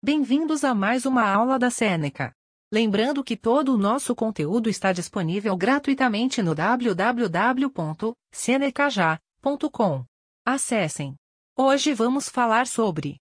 Bem-vindos a mais uma aula da Seneca. Lembrando que todo o nosso conteúdo está disponível gratuitamente no www.senecaja.com. Acessem. Hoje vamos falar sobre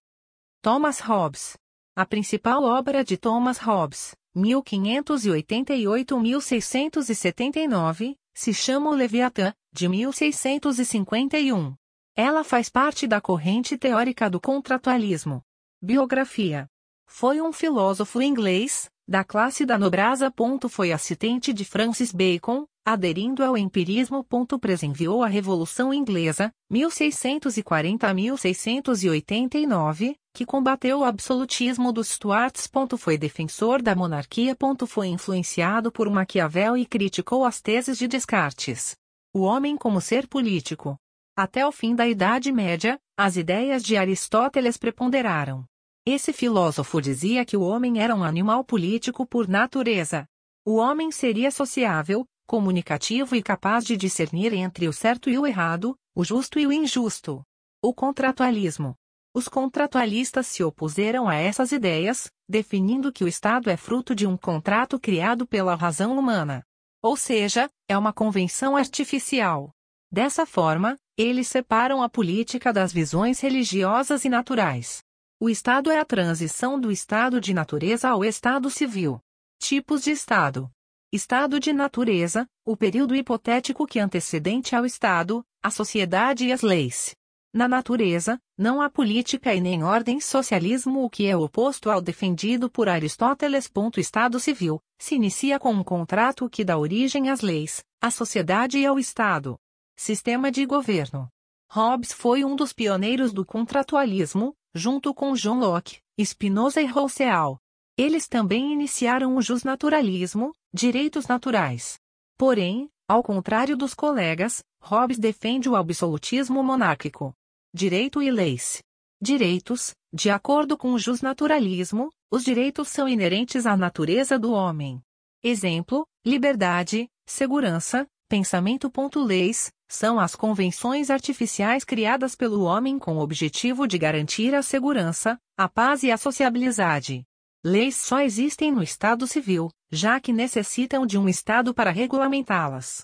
Thomas Hobbes. A principal obra de Thomas Hobbes, 1588-1679, se chama O Leviatã, de 1651. Ela faz parte da corrente teórica do contratualismo. Biografia. Foi um filósofo inglês, da classe da nobreza. Foi assistente de Francis Bacon, aderindo ao empirismo. Presenviou a Revolução Inglesa, 1640-1689, que combateu o absolutismo dos Stuarts. Foi defensor da monarquia. Foi influenciado por Maquiavel e criticou as teses de Descartes. O homem como ser político. Até o fim da Idade Média, as ideias de Aristóteles preponderaram. Esse filósofo dizia que o homem era um animal político por natureza. O homem seria sociável, comunicativo e capaz de discernir entre o certo e o errado, o justo e o injusto. O contratualismo. Os contratualistas se opuseram a essas ideias, definindo que o Estado é fruto de um contrato criado pela razão humana. Ou seja, é uma convenção artificial. Dessa forma, eles separam a política das visões religiosas e naturais. O Estado é a transição do estado de natureza ao estado civil. Tipos de Estado: Estado de natureza, o período hipotético que antecedente ao Estado, a sociedade e as leis. Na natureza, não há política e nem ordem socialismo, o que é oposto ao defendido por Aristóteles. Estado civil se inicia com um contrato que dá origem às leis, à sociedade e ao Estado. Sistema de governo. Hobbes foi um dos pioneiros do contratualismo, junto com John Locke, Spinoza e Rousseau. Eles também iniciaram o justnaturalismo, direitos naturais. Porém, ao contrário dos colegas, Hobbes defende o absolutismo monárquico. Direito e leis. Direitos, de acordo com o justnaturalismo, os direitos são inerentes à natureza do homem. Exemplo: liberdade, segurança, pensamento. Leis, são as convenções artificiais criadas pelo homem com o objetivo de garantir a segurança, a paz e a sociabilidade. Leis só existem no Estado civil, já que necessitam de um Estado para regulamentá-las.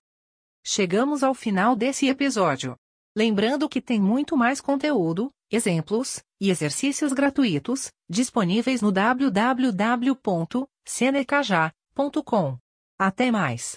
Chegamos ao final desse episódio. Lembrando que tem muito mais conteúdo, exemplos e exercícios gratuitos disponíveis no www.senecaja.com. Até mais!